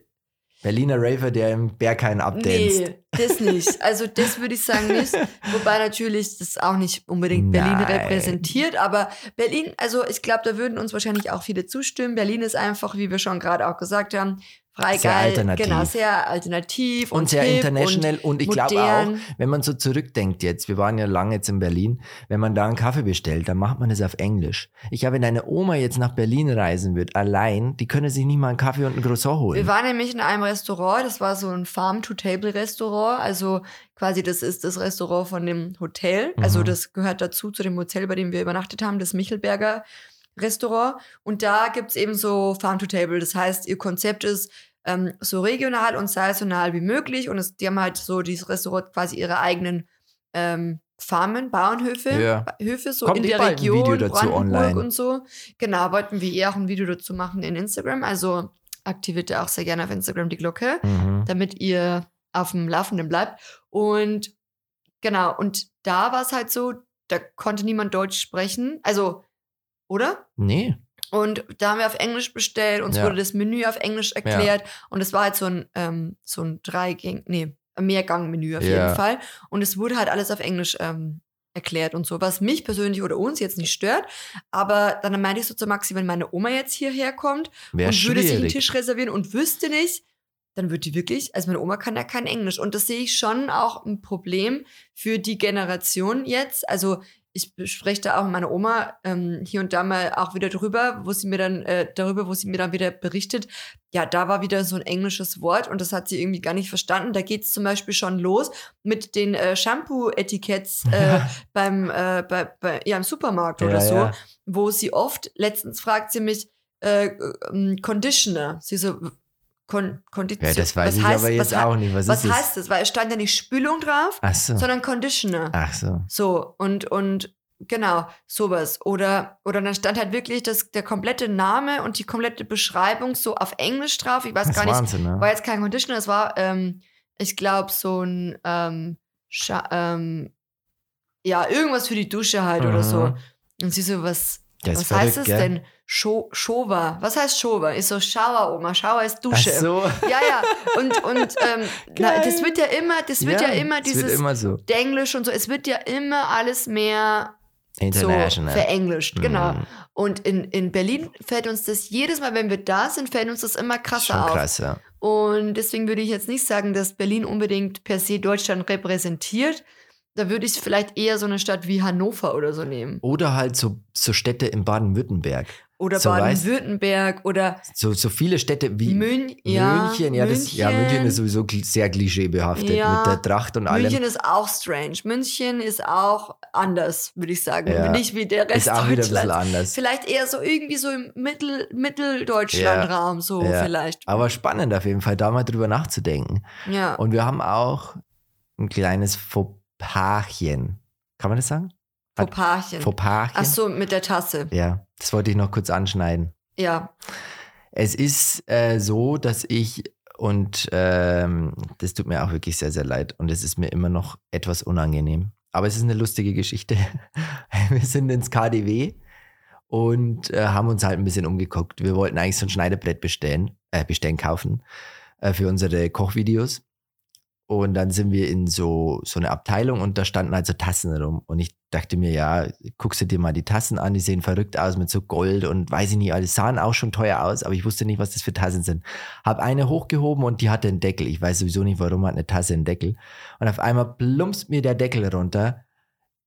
Berliner Raver, der im Berghain abdanzt. Nee, das nicht. Also das würde ich sagen nicht. Wobei natürlich das auch nicht unbedingt Berlin Nein. repräsentiert. Aber Berlin, also ich glaube, da würden uns wahrscheinlich auch viele zustimmen. Berlin ist einfach, wie wir schon gerade auch gesagt haben, frei Sehr geil. alternativ. Genau, sehr alternativ und, Und sehr international. Und, ich glaube auch, wenn man so zurückdenkt jetzt, wir waren ja lange jetzt in Berlin, wenn man da einen Kaffee bestellt, dann macht man das auf Englisch. Ich glaube, wenn deine Oma jetzt nach Berlin reisen wird, allein, die können sich nicht mal einen Kaffee und ein Croissant Wir holen. waren nämlich in einem Restaurant, das war so ein Farm-to-Table-Restaurant. Also quasi das ist das Restaurant von dem Hotel. Also Mhm. das gehört dazu, zu dem Hotel, bei dem wir übernachtet haben, das Michelberger Restaurant. Und da gibt's eben so Farm-to-Table. Das heißt, ihr Konzept ist ähm, so regional und saisonal wie möglich. Und es, die haben halt so dieses Restaurant quasi ihre eigenen ähm, Farmen, Bauernhöfe, Ja. Höfe so Kommt in der bald ein Region, Video dazu Brandenburg online. und so. Genau, wollten wir eh auch ein Video dazu machen in Instagram. Also aktiviert da auch sehr gerne auf Instagram die Glocke, Mhm. damit ihr auf dem Laufenden bleibt. Und genau, und da war es halt so, da konnte niemand Deutsch sprechen. Also, oder? Nee. Und da haben wir auf Englisch bestellt, uns Ja. wurde das Menü auf Englisch erklärt und es war halt so ein, ähm, so ein Dreigang, nee, Mehrgang-Menü auf Ja. jeden Fall. Und es wurde halt alles auf Englisch ähm, erklärt und so, was mich persönlich oder uns jetzt nicht stört. Aber dann meinte ich so zu Maxi, wenn meine Oma jetzt hierher kommt Wäre und würde sich einen schwierig. Tisch reservieren und wüsste nicht, dann wird die wirklich, also meine Oma kann ja kein Englisch. Und das sehe ich schon auch ein Problem für die Generation jetzt. Also ich spreche da auch mit meiner Oma ähm, hier und da mal auch wieder drüber, wo sie mir dann, äh, darüber, wo sie mir dann wieder berichtet, ja, da war wieder so ein englisches Wort und das hat sie irgendwie gar nicht verstanden. Da geht es zum Beispiel schon los mit den äh, Shampoo-Etiketts äh, beim, äh, bei, bei, ja, im Supermarkt Ja, oder so, ja. wo sie oft, letztens fragt sie mich, äh, ähm, Conditioner. Sie so, Kon Kondition. Ja, das weiß was ich heißt, aber jetzt was, auch nicht. Was, Was ist das? heißt das? Weil es stand ja nicht Spülung drauf, so. sondern Conditioner. Ach so. So, und, und genau, sowas. Oder, oder dann stand halt wirklich das, der komplette Name und die komplette Beschreibung so auf Englisch drauf. Ich weiß Das gar nicht, Wahnsinn, ne? war jetzt kein Conditioner, es war, ähm, ich glaube, so ein, ähm, ähm, ja, irgendwas für die Dusche halt oder so. Mhm. Und sie so, was, was heißt es gell? denn? Scho Shower. Was heißt Shower? Ist so Shower, Oma. Shower ist Ach Dusche. so. Ja, ja. Und, und ähm, na, das wird ja immer, das wird ja, immer es wird dieses immer so. Englisch und so. Es wird ja immer alles mehr so International. verenglischt. Genau. Mhm. Und in, in Berlin fällt uns das jedes Mal, wenn wir da sind, fällt uns das immer krasser Schon auf. krass, ja. Und deswegen würde ich jetzt nicht sagen, dass Berlin unbedingt per se Deutschland repräsentiert. Da würde ich vielleicht eher so eine Stadt wie Hannover oder so nehmen. Oder halt so, so Städte in Baden-Württemberg. Oder So, Baden-Württemberg oder So, so viele Städte wie Mün ja, München. Ja, das, ja, München ist sowieso sehr klischeebehaftet Ja. mit der Tracht und allem. München ist auch strange. München ist auch anders, würde ich sagen. Ja. Nicht wie der Rest ist auch wieder ein bisschen anders. Vielleicht eher so irgendwie so im Mittel, Mitteldeutschland-Raum, so vielleicht. Aber spannend auf jeden Fall, da mal drüber nachzudenken. Ja. Und wir haben auch ein kleines Fauxpaschen. Kann man das sagen? Fauxpaschen. Fauxpaschen? Ach so, mit der Tasse. Ja, das wollte ich noch kurz anschneiden. Ja. Es ist äh, so, dass ich, und ähm, das tut mir auch wirklich sehr, sehr leid, und es ist mir immer noch etwas unangenehm. Aber es ist eine lustige Geschichte. Wir sind ins KDW und äh, haben uns halt ein bisschen umgeguckt. Wir wollten eigentlich so ein Schneidebrett bestellen, äh, bestellen, kaufen äh, für unsere Kochvideos. Und dann sind wir in so, so eine Abteilung und da standen halt so Tassen rum. Und ich dachte mir, ja, guckst du dir mal die Tassen an, die sehen verrückt aus mit so Gold und weiß ich nicht, alles sahen auch schon teuer aus, aber ich wusste nicht, was das für Tassen sind. Hab eine hochgehoben und die hatte einen Deckel. Ich weiß sowieso nicht, warum hat eine Tasse einen Deckel. Und auf einmal plumpst mir der Deckel runter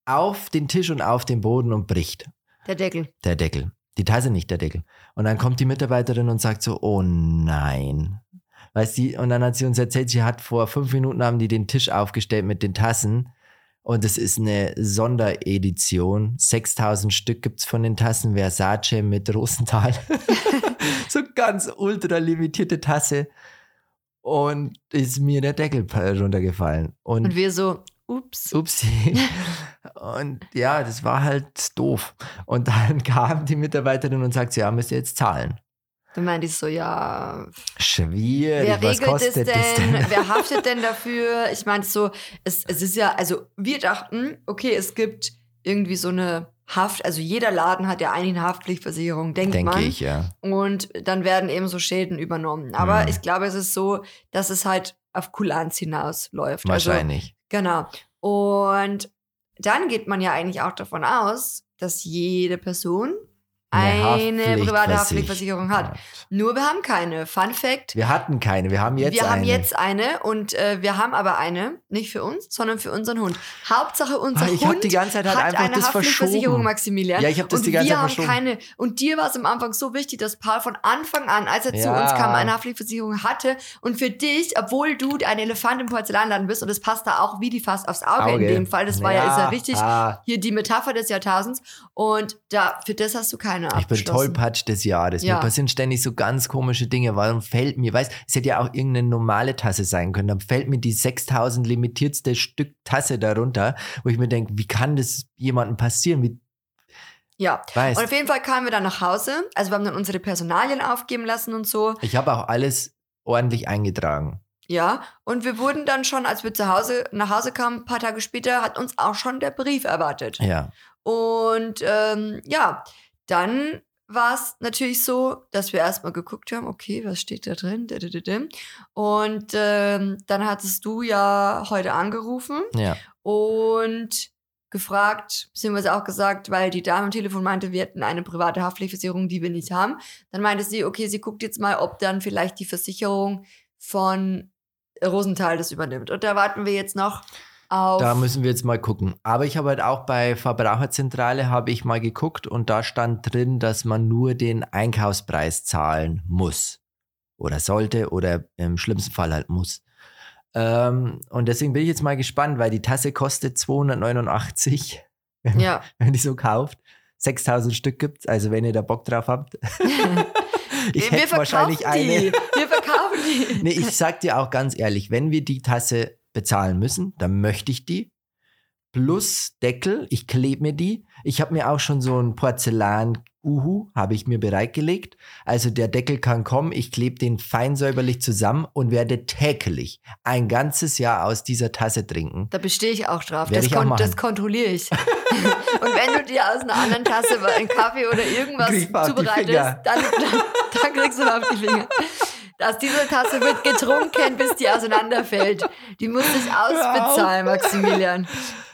auf den Tisch und auf den Boden und bricht. Der Deckel. Der Deckel. Die Tasse nicht, der Deckel. Und dann kommt die Mitarbeiterin und sagt so, oh nein. Weißt du, und dann hat sie uns erzählt, sie hat vor fünf Minuten haben die den Tisch aufgestellt mit den Tassen. Und es ist eine Sonderedition. 6000 Stück gibt's von den Tassen. Versace mit Rosenthal. so ganz ultra limitierte Tasse. Und ist mir der Deckel runtergefallen. Und, Und wir so, ups. Upsi. Und ja, das war halt doof. Und dann kam die Mitarbeiterin und sagt, ja, müsst ihr jetzt zahlen. Dann meinte ich so, ja, Schwierig, wer was regelt es kostet denn? das denn? Wer haftet denn dafür? Ich meinte so, es, es ist ja, also wir dachten, okay, es gibt irgendwie so eine Haft, also jeder Laden hat ja eigentlich eine Haftpflichtversicherung, denkt Denke man. ich, ja. Und dann werden eben so Schäden übernommen. Aber Mhm. ich glaube, es ist so, dass es halt auf Kulanz hinausläuft. Also, Wahrscheinlich. genau. Und dann geht man ja eigentlich auch davon aus, dass jede Person eine private Haftpflichtversicherung hat. Nur wir haben keine. Fun Fact. Wir hatten keine, wir haben jetzt wir eine. haben jetzt eine und äh, wir haben aber eine, nicht für uns, sondern für unseren Hund. Hauptsache unser Ah, ich Hund die ganze Zeit halt hat einfach eine Haftpflichtversicherung. Maximilian. Ja, ich hab das und die ganze wir Zeit haben verschoben. keine. Und dir war es am Anfang so wichtig, dass Paul von Anfang an, als er zu Ja. uns kam, eine Haftpflichtversicherung hatte. Und für dich, obwohl du ein Elefant im Porzellanladen bist, und das passt da auch wie die Faust aufs Auge, in dem Fall, das war ja, ist ja richtig Ah, hier die Metapher des Jahrtausends. Und da, für das hast du keine ich bin. Tollpatsch des Jahres. Ja. Mir passieren ständig so ganz komische Dinge. Warum fällt mir, weißt es hätte ja auch irgendeine normale Tasse sein können. Dann fällt mir die 6000 limitiertste Stück Tasse darunter, wo ich mir denke, wie kann das jemandem passieren? Wie, Ja. weißt Und auf jeden Fall kamen wir dann nach Hause. Also wir haben dann unsere Personalien aufgeben lassen und so. ich habe auch alles ordentlich eingetragen. Ja. Und wir wurden dann schon, als wir zu Hause nach Hause kamen, ein paar Tage später, hat uns auch schon der Brief erwartet. Ja. Und ähm, ja, dann war es natürlich so, dass wir erstmal geguckt haben, okay, was steht da drin? Und ähm, dann hattest du ja heute angerufen Ja. und gefragt, beziehungsweise auch gesagt, weil die Dame am Telefon meinte, wir hätten eine private Haftpflichtversicherung, die wir nicht haben. Dann meinte sie, okay, sie guckt jetzt mal, ob dann vielleicht die Versicherung von Rosenthal das übernimmt. Und da warten wir jetzt noch auf. Da müssen wir jetzt mal gucken. Aber ich habe halt auch bei Verbraucherzentrale habe ich mal geguckt und da stand drin, dass man nur den Einkaufspreis zahlen muss. Oder sollte oder im schlimmsten Fall halt muss. Ähm, und deswegen bin ich jetzt mal gespannt, weil die Tasse kostet 289, ja. wenn die so kauft. 6000 Stück gibt's, also wenn ihr da Bock drauf habt. ich wir hätte wahrscheinlich verkaufen eine. die. Wir verkaufen die. Nee, ich sag dir auch ganz ehrlich, wenn wir die Tasse bezahlen müssen, dann möchte ich die. Plus Deckel, ich klebe mir die. Ich habe mir auch schon so ein Porzellan-Uhu, habe ich mir bereitgelegt. Also der Deckel kann kommen, ich klebe den fein säuberlich zusammen und werde täglich ein ganzes Jahr aus dieser Tasse trinken. Da bestehe ich auch drauf. Werd Das, auch kon das kontrolliere ich. Und wenn du dir aus einer anderen Tasse einen Kaffee oder irgendwas mal zubereitest, dann, dann, dann kriegst du mal auf die Finger. Aus dieser Tasse wird getrunken, bis die auseinanderfällt. Die muss ich ausbezahlen, Maximilian.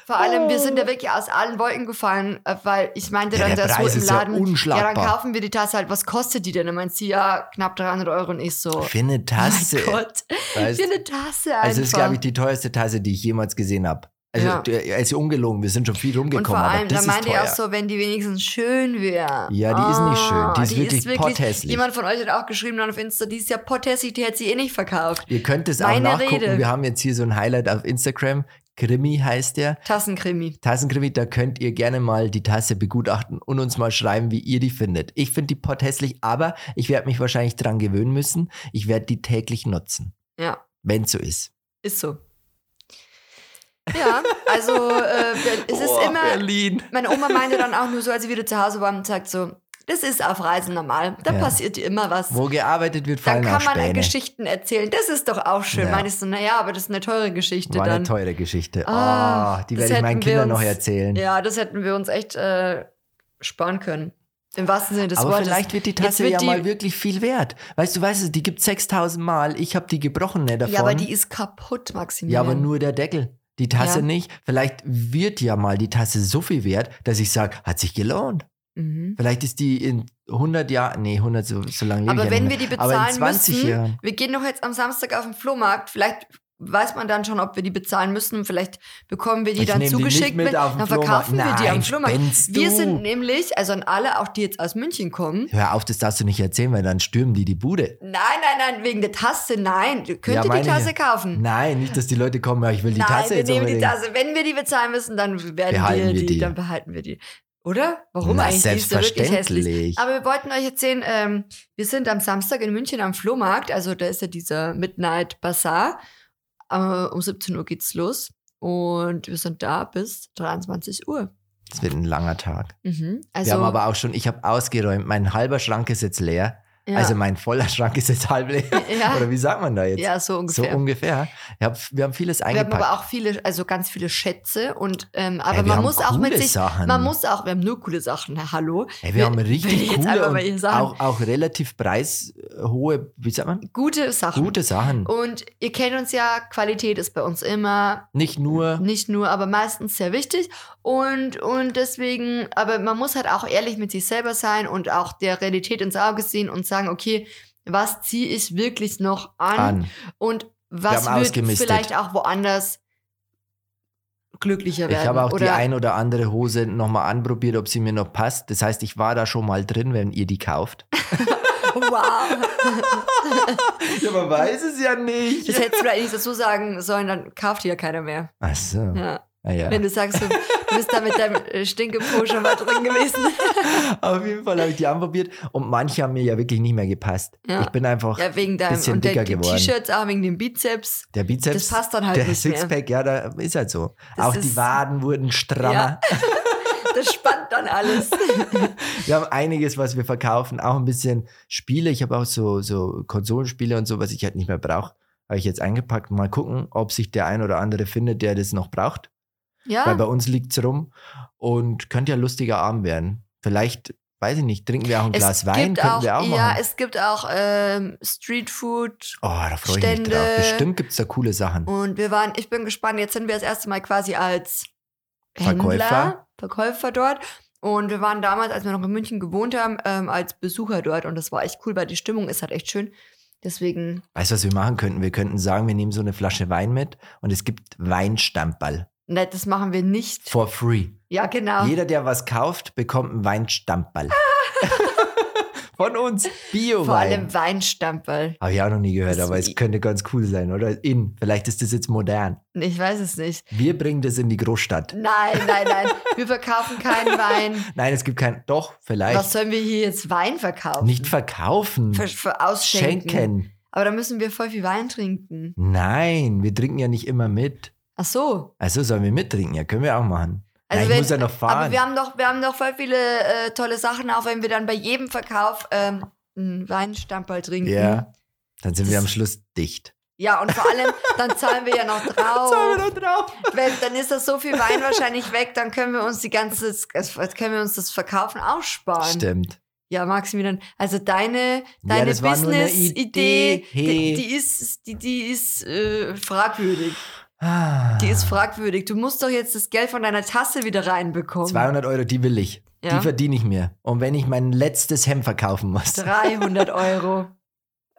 Vor allem, wir sind ja wirklich aus allen Wolken gefallen, äh, weil ich meinte Ja, dann der das Preis im ja Laden, ja, unschlagbar. dann kaufen wir die Tasse halt, was kostet die denn? Dann meint sie, ja, knapp 300 Euro und ich so, Für eine Tasse. oh mein Gott, weißt, für eine Tasse einfach. also das ist, glaube ich, die teuerste Tasse, die ich jemals gesehen habe. Also, Ja. ja. also ungelogen, wir sind schon viel Und rumgekommen, vor allem, aber da das ist meinte teuer. er auch so, wenn die wenigstens schön wäre. Ja, die ist nicht schön. Die ist wirklich potthässlich. Jemand von euch hat auch geschrieben dann auf Insta, die ist ja potthässlich, die hätte sie eh nicht verkauft. Ihr könnt es auch nachgucken. Rede. Wir haben jetzt hier so ein Highlight auf Instagram. Krimi heißt der. Tassenkrimi. Tassenkrimi, da könnt ihr gerne mal die Tasse begutachten und uns mal schreiben, wie ihr die findet. Ich finde die potthässlich, aber ich werde mich wahrscheinlich dran gewöhnen müssen. Ich werde die täglich nutzen, Ja, wenn so ist. ist so. Ja, also äh, es ist immer, Berlin. meine Oma meinte dann auch nur so, als sie wieder zu Hause war und sagt so, das ist auf Reisen normal, da Ja. passiert immer was. Wo gearbeitet wird, Dann fallen kann auch man Späne. Geschichten erzählen. Das ist doch auch schön. Ja. Meine ich so, naja, aber das ist eine teure Geschichte War dann. eine teure Geschichte. Ah, oh, die werde ich meinen Kindern noch uns- erzählen. Ja, das hätten wir uns echt äh, sparen können. Im wahrsten Sinne des Aber Wortes. vielleicht wird die Tasse wird ja die- mal wirklich viel wert. Weißt du, weißt du, die gibt 6000 Mal. Ich habe die gebrochene davon. Ja, aber die ist kaputt, Maximilian. Ja, aber nur der Deckel. Die Tasse Ja. nicht. Vielleicht wird ja mal die Tasse so viel wert, dass ich sage, hat sich gelohnt. Mhm. Vielleicht ist die in 100 Jahren, nee, 100, so, so lange Aber wenn wir die bezahlen 20 müssen, Jahren. wir gehen doch jetzt am Samstag auf den Flohmarkt, vielleicht weiß man dann schon, ob wir die bezahlen müssen, vielleicht bekommen wir die Ich dann die zugeschickt, den dann verkaufen wir die am Nein, Flohmarkt. Wir sind nämlich, also an alle, auch die jetzt aus München kommen, Hör auf, das darfst du nicht erzählen, weil dann stürmen die die Bude. Nein, nein, nein, wegen der Tasse, nein. Du könnt Ja, ihr die Tasse ich. kaufen. Nein, nicht, dass die Leute kommen, ich will die nein, Tasse wir jetzt nehmen die. Tasse. Wenn wir die bezahlen müssen, dann werden Behalten wir die, die. dann behalten wir die. Oder? Warum Na, eigentlich? Die selbstverständlich. Aber wir wollten euch erzählen, ähm, wir sind am Samstag in München am Flohmarkt, also da ist ja dieser Midnight Bazaar. Äh, um 17 Uhr geht's los und wir sind da bis 23 Uhr. Das wird ein langer Tag. Mhm. Also, wir haben aber auch schon, ich habe ausgeräumt, mein halber Schrank ist jetzt leer. Ja. Also mein voller Schrank ist jetzt halb leer. Ja. Oder wie sagt man da jetzt? ja, so ungefähr. So ungefähr. Hab, wir haben vieles wir haben eingepackt. aber auch viele, also ganz viele Schätze und ähm, aber Ey, wir man haben muss auch mit sich, Sachen. man muss auch, wir haben nur coole Sachen, hallo. Ey, wir haben will richtig coole und auch, auch relativ preishohe, wie sagt man? Gute Sachen. Gute Sachen. Und ihr kennt uns ja, Qualität ist bei uns immer Nicht nur, nicht nur, aber meistens sehr wichtig. Und, und deswegen, aber man muss halt auch ehrlich mit sich selber sein und auch der Realität ins Auge sehen und sagen, okay, was ziehe ich wirklich noch an, an. und was wird vielleicht auch woanders glücklicher werden. Ich habe auch die oder ein oder andere Hose nochmal anprobiert, ob sie mir noch passt. Das heißt, ich war da schon mal drin, wenn ihr die kauft. wow. ja, man weiß es ja nicht. Das hättest du eigentlich dazu sagen sollen, dann kauft die ja keiner mehr. Ach so. Ja. Ah, ja. Wenn du sagst, du bist da mit deinem äh, Stinkepo schon mal drin gewesen. Auf jeden Fall habe ich die anprobiert und manche haben mir ja wirklich nicht mehr gepasst. Ja. Ich bin einfach Ja, wegen deinem Bisschen und der, dicker die geworden. T-Shirts auch wegen dem Bizeps. der Bizeps. Das passt dann halt der nicht mehr. Sixpack, ja, da ist halt so. Das auch die Waden wurden strammer. Ja. Das spannt dann alles. Wir haben einiges, was wir verkaufen, auch ein bisschen Spiele. Ich habe auch so, so Konsolenspiele und so, was ich halt nicht mehr brauche. Habe ich jetzt eingepackt. Mal gucken, ob sich der ein oder andere findet, der das noch braucht. Weil Ja, bei uns liegt es rum und könnte ja lustiger Abend werden. Vielleicht, weiß ich nicht, trinken wir auch ein Glas Wein, könnten auch, wir auch ja, machen. es gibt auch ähm, Streetfood Oh, da freue ich mich drauf. Bestimmt gibt es da coole Sachen. und wir waren, ich bin gespannt, jetzt sind wir das erste Mal quasi als Verkäufer. Händler, Verkäufer dort. Und wir waren damals, als wir noch in München gewohnt haben, ähm, als Besucher dort und das war echt cool, weil die Stimmung ist halt echt schön. Deswegen, Weißt du, was wir machen könnten? Wir könnten sagen, wir nehmen so eine Flasche Wein mit und es gibt Weinstammball. Ne, das machen wir nicht. For free. Ja, genau. Jeder, der was kauft, bekommt einen Weinstammball. Von uns. Bio-Wein. Vor allem Weinstamperl. Habe ich auch noch nie gehört, Das- aber es könnte ganz cool sein, oder? In. Vielleicht ist das jetzt modern. Ich weiß es nicht. Wir bringen das in die Großstadt. Nein, nein, nein. Wir verkaufen keinen Wein. Nein, es gibt kein. Doch, vielleicht. Was sollen wir hier jetzt Wein verkaufen? Nicht verkaufen. für, für ausschenken. Schenken. Aber da müssen wir voll viel Wein trinken. Nein, wir trinken ja nicht immer mit. Ach so. Also sollen wir mittrinken? Ja, können wir auch machen. Also ja, ich wenn- muss ja noch fahren. Aber wir haben doch, wir haben doch voll viele äh, tolle Sachen, auch wenn wir dann bei jedem Verkauf ähm, einen Weinstamperl trinken. ja, dann sind wir Das- am Schluss dicht. Ja, und vor allem, dann zahlen wir ja noch drauf. Zahlen wir noch drauf. Wenn, dann ist das so viel Wein wahrscheinlich weg, dann können wir uns die ganze, das- können wir uns das Verkaufen aussparen. Stimmt. Ja, Maximilian, also deine, deine eine Business-Idee, Idee. Hey. die, die ist, die, die ist äh, fragwürdig. Ah. Die ist fragwürdig. Du musst doch jetzt das Geld von deiner Tasse wieder reinbekommen. 200 Euro, die will ich. Ja. Die verdiene ich mir. Und wenn ich mein letztes Hemd verkaufen muss. 300 Euro.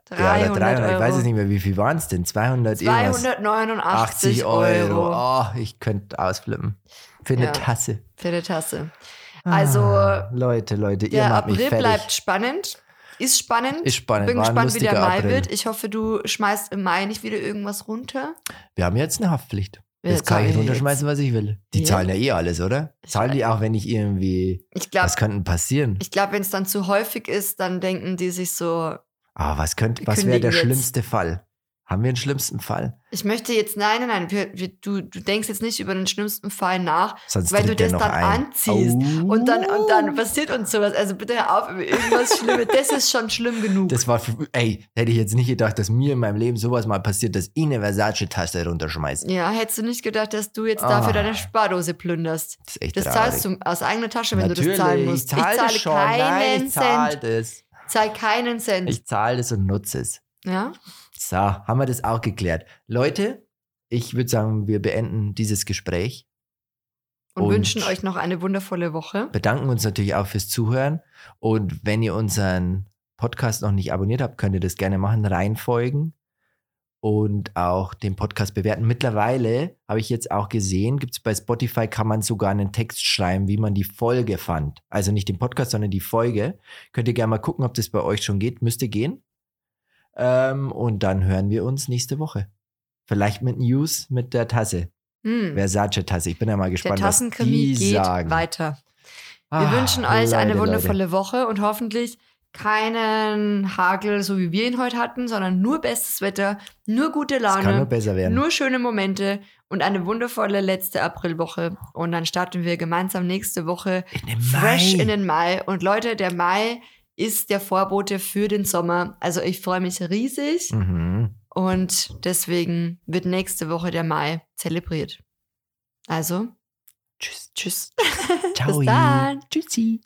300, ja, oder 300, Euro. ich weiß es nicht mehr, wie viel waren es denn? 200 irgendwas. 289 80 Euro. Oh, ich könnte ausflippen. Für eine Ja. Tasse. für die Tasse. Also, Ah, Leute, Leute, ihr macht mich April fertig. bleibt spannend. Ist spannend. Ist spannend. Bin War gespannt, wie der Mai April. wird. Ich hoffe, du schmeißt im Mai nicht wieder irgendwas runter. Wir haben jetzt eine Haftpflicht. Jetzt kann ich runterschmeißen, was ich will. Die Ja. zahlen ja eh alles, oder? Ich Zahlen die auch, wenn ich irgendwie. Ich glaube, Was könnte passieren? ich glaub, wenn es dann zu häufig ist, dann denken die sich so, Ah, was könnte, was wäre der jetzt. schlimmste Fall? Haben wir einen schlimmsten Fall? ich möchte jetzt, nein, nein, nein, du, du denkst jetzt nicht über den schlimmsten Fall nach, Sonst weil du das dann ein. anziehst. Oh. Und dann, und dann passiert uns sowas. Also bitte hör auf über irgendwas Schlimmes. Das ist schon schlimm genug. Das war, für, ey, hätte ich jetzt nicht gedacht, dass mir in meinem Leben sowas mal passiert, dass ich eine Versace-Tasse runterschmeiße. ja, hättest du nicht gedacht, dass du jetzt dafür Ah. deine Spardose plünderst. Das ist echt Das traurig. zahlst du aus eigener Tasche, wenn Natürlich, du das zahlen musst. Ich zahle das schon. keinen Nein, ich zahle Cent. das. Zahl keinen Cent. Ich zahle das und nutze es. Ja? So, haben wir das auch geklärt. Leute, ich würde sagen, wir beenden dieses Gespräch. Und, Und- wünschen euch noch eine wundervolle Woche. Bedanken uns natürlich auch fürs Zuhören. Und wenn ihr unseren Podcast noch nicht abonniert habt, könnt ihr das gerne machen, reinfolgen und auch den Podcast bewerten. Mittlerweile habe ich jetzt auch gesehen, gibt es bei Spotify, kann man sogar einen Text schreiben, wie man die Folge fand. Also nicht den Podcast, sondern die Folge. Könnt ihr gerne mal gucken, ob das bei euch schon geht. Müsste gehen. Ähm, und dann hören wir uns nächste Woche. Vielleicht mit News mit der Tasse. Hm. Versace-Tasse. Ich bin ja mal Der gespannt, was Tassenkrimi die geht sagen. weiter. Wir Ah, wünschen euch eine Leute, wundervolle Woche und hoffentlich keinen Hagel, so wie wir ihn heute hatten, sondern nur bestes Wetter, nur gute nur Laune, besser werden. nur schöne Momente und eine wundervolle letzte Aprilwoche. Und dann starten wir gemeinsam nächste Woche in fresh Mai. in den Mai. Und Leute, der Mai ist der Vorbote für den Sommer. Also ich freue mich riesig Mhm. und deswegen wird nächste Woche der Mai zelebriert. Also, Tschüss. tschüss. Ciao. dann. Tschüssi.